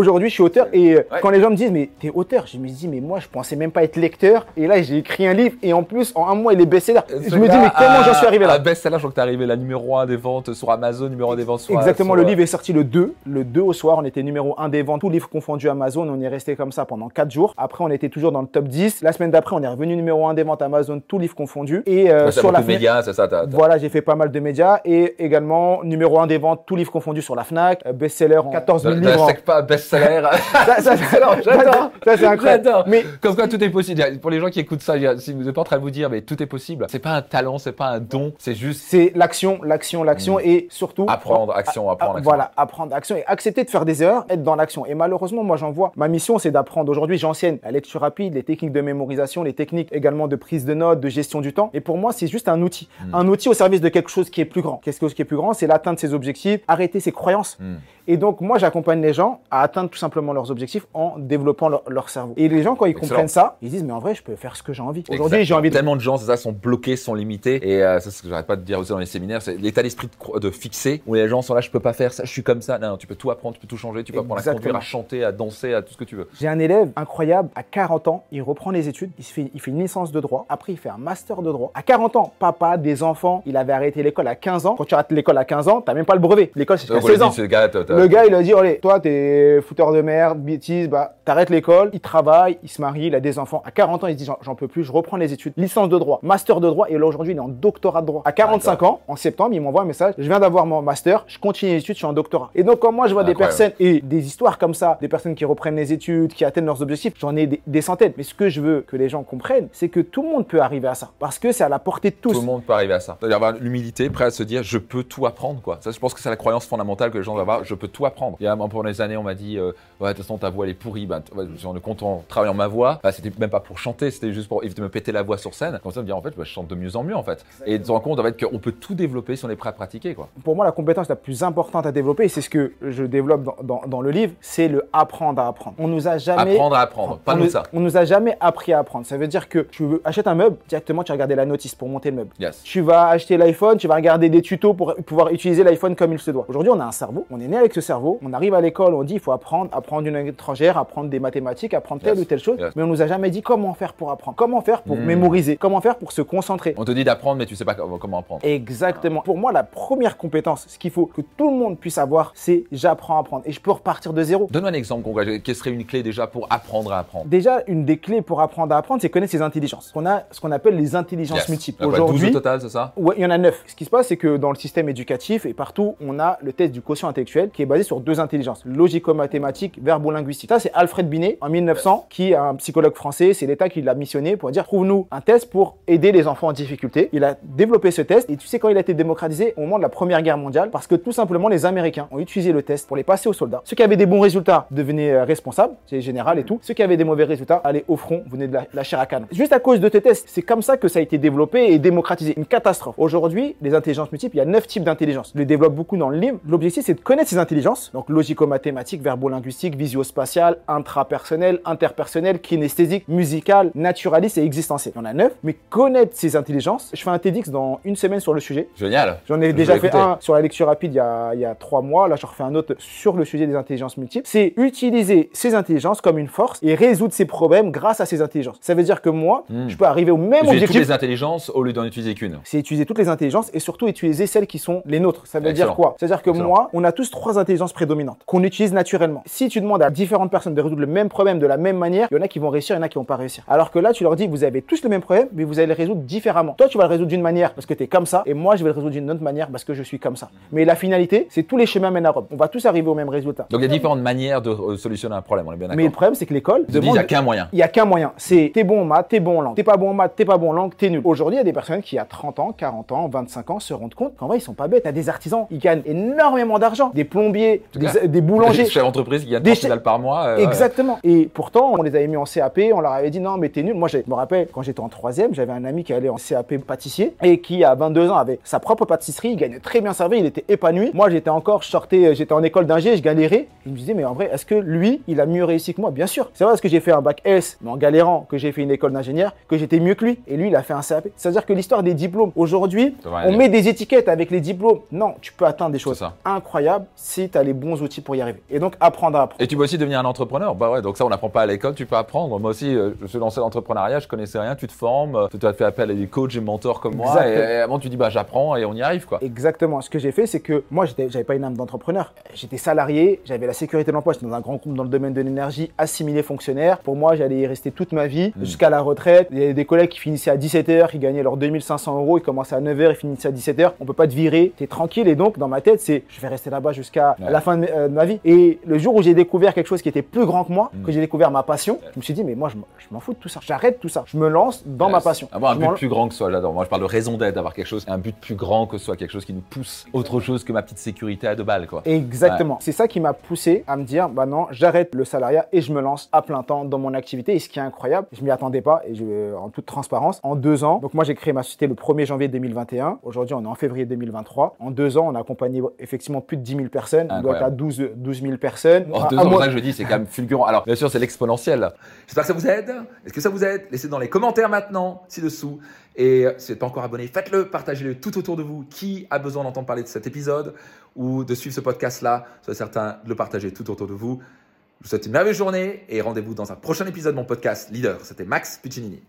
Aujourd'hui, je suis auteur et euh, quand les gens me disent, mais t'es auteur, je me dis, mais moi, je pensais même pas être lecteur. Et là, j'ai écrit un livre et en plus, en un mois, il est best-seller. Je me dis, mais comment j'en suis arrivé là Best-seller, je crois que t'es arrivé la numéro 1 des ventes sur Amazon, numéro 1 des ventes sur Exactement, le livre est sorti le 2. Le 2 au soir, on était numéro 1 des ventes, tous livres confondus Amazon. On est resté comme ça pendant 4 jours. Après, on était toujours dans le top 10. La semaine d'après, on est revenu numéro 1 des ventes Amazon, tous livres confondus. Et euh, sur la médias, c'est ça Voilà, j'ai fait pas mal de médias et également numéro 1 des ventes, tous livres confondus sur la Fnac, euh, best-seller en 14 000 livres. Best-seller. ça, j'adore. Ça, c'est incroyable. Mais comme quoi tout est possible. Pour les gens qui écoutent ça, si vous n'êtes pas en train de vous dire, mais tout est possible. C'est pas un talent, c'est pas un don, c'est juste. C'est l'action, l'action, l'action mm. et surtout. Apprendre, action, apprendre, action. Voilà, apprendre, action et accepter de faire des erreurs, être dans l'action. Et malheureusement, moi, j'en vois. Ma mission, c'est d'apprendre. Aujourd'hui, j'enseigne la lecture rapide, les techniques de mémorisation, les techniques également de prise de notes, de gestion du temps. Et pour moi, c'est juste un outil. Mm. Un outil au service de quelque chose qui est plus grand. Qu'est-ce qui est plus grand? C'est l'atteinte de ses objectifs, arrêter ses croyances. Mm. Et donc, moi, j'accompagne les gens à atteindre tout simplement leurs objectifs en développant leur, cerveau. Et les gens, quand ils comprennent ça, ils disent, mais en vrai, je peux faire ce que j'ai envie. Aujourd'hui, j'ai envie de... Tellement de gens, ça, sont bloqués, sont limités. Et euh, c'est ce que j'arrête pas de dire aussi dans les séminaires, c'est l'état d'esprit de, de, fixer, où les gens sont là, je peux pas faire ça, je suis comme ça. Non, tu peux tout apprendre, tu peux tout changer, tu peux apprendre à conduire, à chanter, à danser, à tout ce que tu veux. J'ai un élève incroyable, à 40 ans, il reprend les études, il, fait, il fait une licence de droit, après il fait un master de droit. À 40 ans, papa, des enfants, il avait arrêté l'école à 15 ans. Quand tu arrêtes l'école à 15 ans, t'as même pas le brevet. L'école, c'est jusqu'à 16 ans. Le gars, il a dit, allez, toi, t'es fouteur de merde, bêtise, bah, t'arrêtes l'école, il travaille, il se marie, il a des enfants. À 40 ans, il se dit, j'en peux plus, je reprends les études. Licence de droit, master de droit, et là, aujourd'hui, il est en doctorat de droit. À 45 ans, en septembre, il m'envoie un message, je viens d'avoir mon master, je continue les études, je suis en doctorat. Et donc, quand moi, je vois des personnes, et des histoires comme ça, des personnes qui reprennent les études, qui atteignent leurs objectifs, j'en ai des, centaines. Mais ce que je veux que les gens comprennent, c'est que tout le monde peut arriver à ça. Parce que c'est à la portée de tous. Tout le monde peut arriver à ça. C'est-à-dire avoir l'humilité, prêt à se dire, je peux tout apprendre, quoi. Ça, je pense que c'est la croyance fondamentale que les gens doivent avoir, je peux tout apprendre. Il y a, pendant des années, on m'a dit, euh, ouais, de toute façon, ta voix, elle est pourrie. Bah, content travaillant ma voix. Bah, c'était même pas pour chanter, c'était juste pour éviter de me péter la voix sur scène. Comme ça, me dire, en fait, bah, je chante de mieux en mieux, en fait. Et de se rendre compte, en fait, qu'on peut tout développer si on est prêt à pratiquer, quoi. Pour moi, la compétence la plus importante à développer, et c'est ce que je développe dans, dans, le livre, c'est le apprendre à apprendre. On nous a jamais. Apprendre à apprendre, pas nous, ça. On nous a jamais appris à apprendre. Ça veut dire que tu veux, achètes un meuble, directement, tu vas regarder la notice pour monter le meuble. Yes. Tu vas acheter l'iPhone, tu vas regarder des tutos pour pouvoir utiliser l'iPhone comme il se doit. Aujourd'hui, on a un cerveau, on est né avec ce cerveau, on arrive à l'école, on dit il faut apprendre, apprendre une langue étrangère, apprendre des mathématiques, apprendre telle ou telle chose, mais on nous a jamais dit comment faire pour apprendre, comment faire pour hmm. mémoriser, comment faire pour se concentrer. On te dit d'apprendre, mais tu sais pas comment apprendre. Exactement. Pour moi, la première compétence, ce qu'il faut que tout le monde puisse avoir, c'est j'apprends à apprendre et je peux repartir de zéro. Donne-moi un exemple concret. Quelle serait une clé déjà pour apprendre à apprendre? Déjà, une des clés pour apprendre à apprendre, c'est connaître ses intelligences. On a ce qu'on appelle les intelligences multiples. Aujourd'hui, au total, c'est ça? Ouais, il y en a neuf. Ce qui se passe, c'est que dans le système éducatif et partout, on a le test du quotient intellectuel qui est basé sur deux intelligences logico-mathématique, verbo-linguistique. Ça, c'est Alfred Binet en 1900, qui est un psychologue français. C'est l'État qui l'a missionné pour dire trouve-nous un test pour aider les enfants en difficulté. Il a développé ce test et tu sais quand il a été démocratisé au moment de la Première Guerre mondiale parce que tout simplement les Américains ont utilisé le test pour les passer aux soldats. Ceux qui avaient des bons résultats devenaient euh, responsables, c'est général et tout. Ceux qui avaient des mauvais résultats allaient au front, venaient de la, la chair à canne. Juste à cause de tes tests, c'est comme ça que ça a été développé et démocratisé. Une catastrophe. Aujourd'hui, les intelligences multiples, il y a neuf types d'intelligence. Je les développe beaucoup dans le livre. L'objectif, c'est de connaître ces intelligences, donc logico-mathématique, verbo-linguistique, visio-spatial, intrapersonnel, interpersonnel, kinesthésique, musical, naturaliste et existentiel. Il y en a neuf, mais connaître ces intelligences, je fais un TEDx dans une semaine sur le sujet. Génial. J'en ai déjà fait un sur la lecture rapide il y, a, il y a trois mois. Là, je refais un autre sur le sujet des intelligences multiples. C'est utiliser ces intelligences comme une force et résoudre ses problèmes grâce à ces intelligences. Ça veut dire que moi, hmm. je peux arriver au même objectif. toutes les intelligences au lieu d'en utiliser qu'une. C'est utiliser toutes les intelligences et surtout utiliser celles qui sont les nôtres. Ça veut dire quoi? C'est-à-dire que moi, on a tous trois intelligences prédominantes qu'on utilise naturellement. Si tu demandes à différentes personnes de résoudre le même problème de la même manière, il y en a qui vont réussir, il y en a qui vont pas réussir. Alors que là, tu leur dis, vous avez tous le même problème, mais vous allez le résoudre différemment. Toi, tu vas le résoudre d'une manière parce que tu es comme ça, et moi, je vais le résoudre d'une autre manière parce que je suis comme ça. Mais la finalité, c'est tous les chemins mènent à Rome. On va tous arriver au même résultat. Donc il y a différentes manières de euh, solutionner un problème, on est bien d'accord. Mais le problème, c'est que l'école il n'y a qu'un moyen. Il n'y a qu'un moyen. C'est t'es bon en maths, t'es bon en langue. T'es pas bon en maths, t'es pas bon en langue, t'es nul. Aujourd'hui, il y a des personnes qui, à 30 ans, 40 ans, 25 ans, se rendent compte qu'en vrai, ils sont pas bêtes. T'as des artisans, ils gagnent énormément d'argent. Des plombiers, des, boulangers. Des chefs d'entreprise qui gagnent des balles par mois. Euh, Exactement. Et pourtant, on les avait mis en CAP, on leur avait dit non, mais t'es nul. Moi, je me rappelle, quand j'étais en troisième, j'avais un ami qui allait en CAP pâtissier et qui, à 22 ans, avait sa propre pâtisserie. Il gagnait très bien sa vie, il était épanoui. Moi, j'étais encore, je sortais, j'étais en école d'ingé, je galérais. Il me disait, mais en vrai, est-ce que lui, il a mieux réussi que moi? Bien sûr. C'est vrai parce que j'ai fait un bac S, mais en galérant, que j'ai fait une école d'ingénieur, que j'étais mieux que lui. Et lui, il a fait un CAP. C'est-à-dire que l'histoire des diplômes, aujourd'hui, on met des étiquettes avec les diplômes. Non, tu peux atteindre des choses incroyables. C'est si tu as les bons outils pour y arriver. Et donc, apprendre à apprendre. Et tu peux aussi devenir un entrepreneur. Bah ouais, donc ça, on n'apprend pas à l'école, tu peux apprendre. Moi aussi, euh, je suis lancé dans l'entrepreneuriat, je connaissais rien, tu te formes, euh, tu as fait appel à des coachs et mentors comme moi. Et, avant, tu dis, bah j'apprends et on y arrive, quoi. Exactement. Ce que j'ai fait, c'est que moi, j'avais pas une âme d'entrepreneur. J'étais salarié, j'avais la sécurité de l'emploi, j'étais dans un grand groupe dans le domaine de l'énergie, assimilé fonctionnaire. Pour moi, j'allais y rester toute ma vie, Mm. jusqu'à la retraite. Il y avait des collègues qui finissaient à 17h, qui gagnaient leurs 2500 euros, ils commençaient à 9h, ils finissaient à 17h. On peut pas te virer, t'es tranquille. Et donc, dans ma tête, c'est je vais rester là-bas jusqu'à Ouais. la fin de, euh, de ma vie. Et le jour où j'ai découvert quelque chose qui était plus grand que moi, Mm. que j'ai découvert ma passion, je me suis dit, mais moi, je m'en- fous de tout ça. J'arrête tout ça. Je me lance dans ma passion. Avoir un Je m'en- but plus grand que soi, j'adore. Moi, je parle de raison d'être, d'avoir quelque chose, un but plus grand que soi, quelque chose qui nous pousse, autre chose que ma petite sécurité à deux balles, quoi. Exactement. C'est ça qui m'a poussé à me dire, bah non, j'arrête le salariat et je me lance à plein temps dans mon activité. Et ce qui est incroyable, je m'y attendais pas et je, en toute transparence, en deux ans. Donc moi, j'ai créé ma société le 1er janvier 2021. Aujourd'hui, on est en février 2023. En deux ans, on a accompagné effectivement plus de 10 000 personnes. On doit être à 12, 12 000 personnes. En À- deux ans, que je dis, c'est quand même fulgurant. Alors, bien sûr, c'est l'exponentiel. J'espère que ça vous aide. Est-ce que ça vous aide? Laissez dans les commentaires maintenant, ci-dessous. Et si vous n'êtes pas encore abonné, faites-le, partagez-le tout autour de vous. Qui a besoin d'entendre parler de cet épisode ou de suivre ce podcast-là? Soyez certain de le partager tout autour de vous. Je vous souhaite une merveilleuse journée et rendez-vous dans un prochain épisode de mon podcast Leader. C'était Max Puccinini.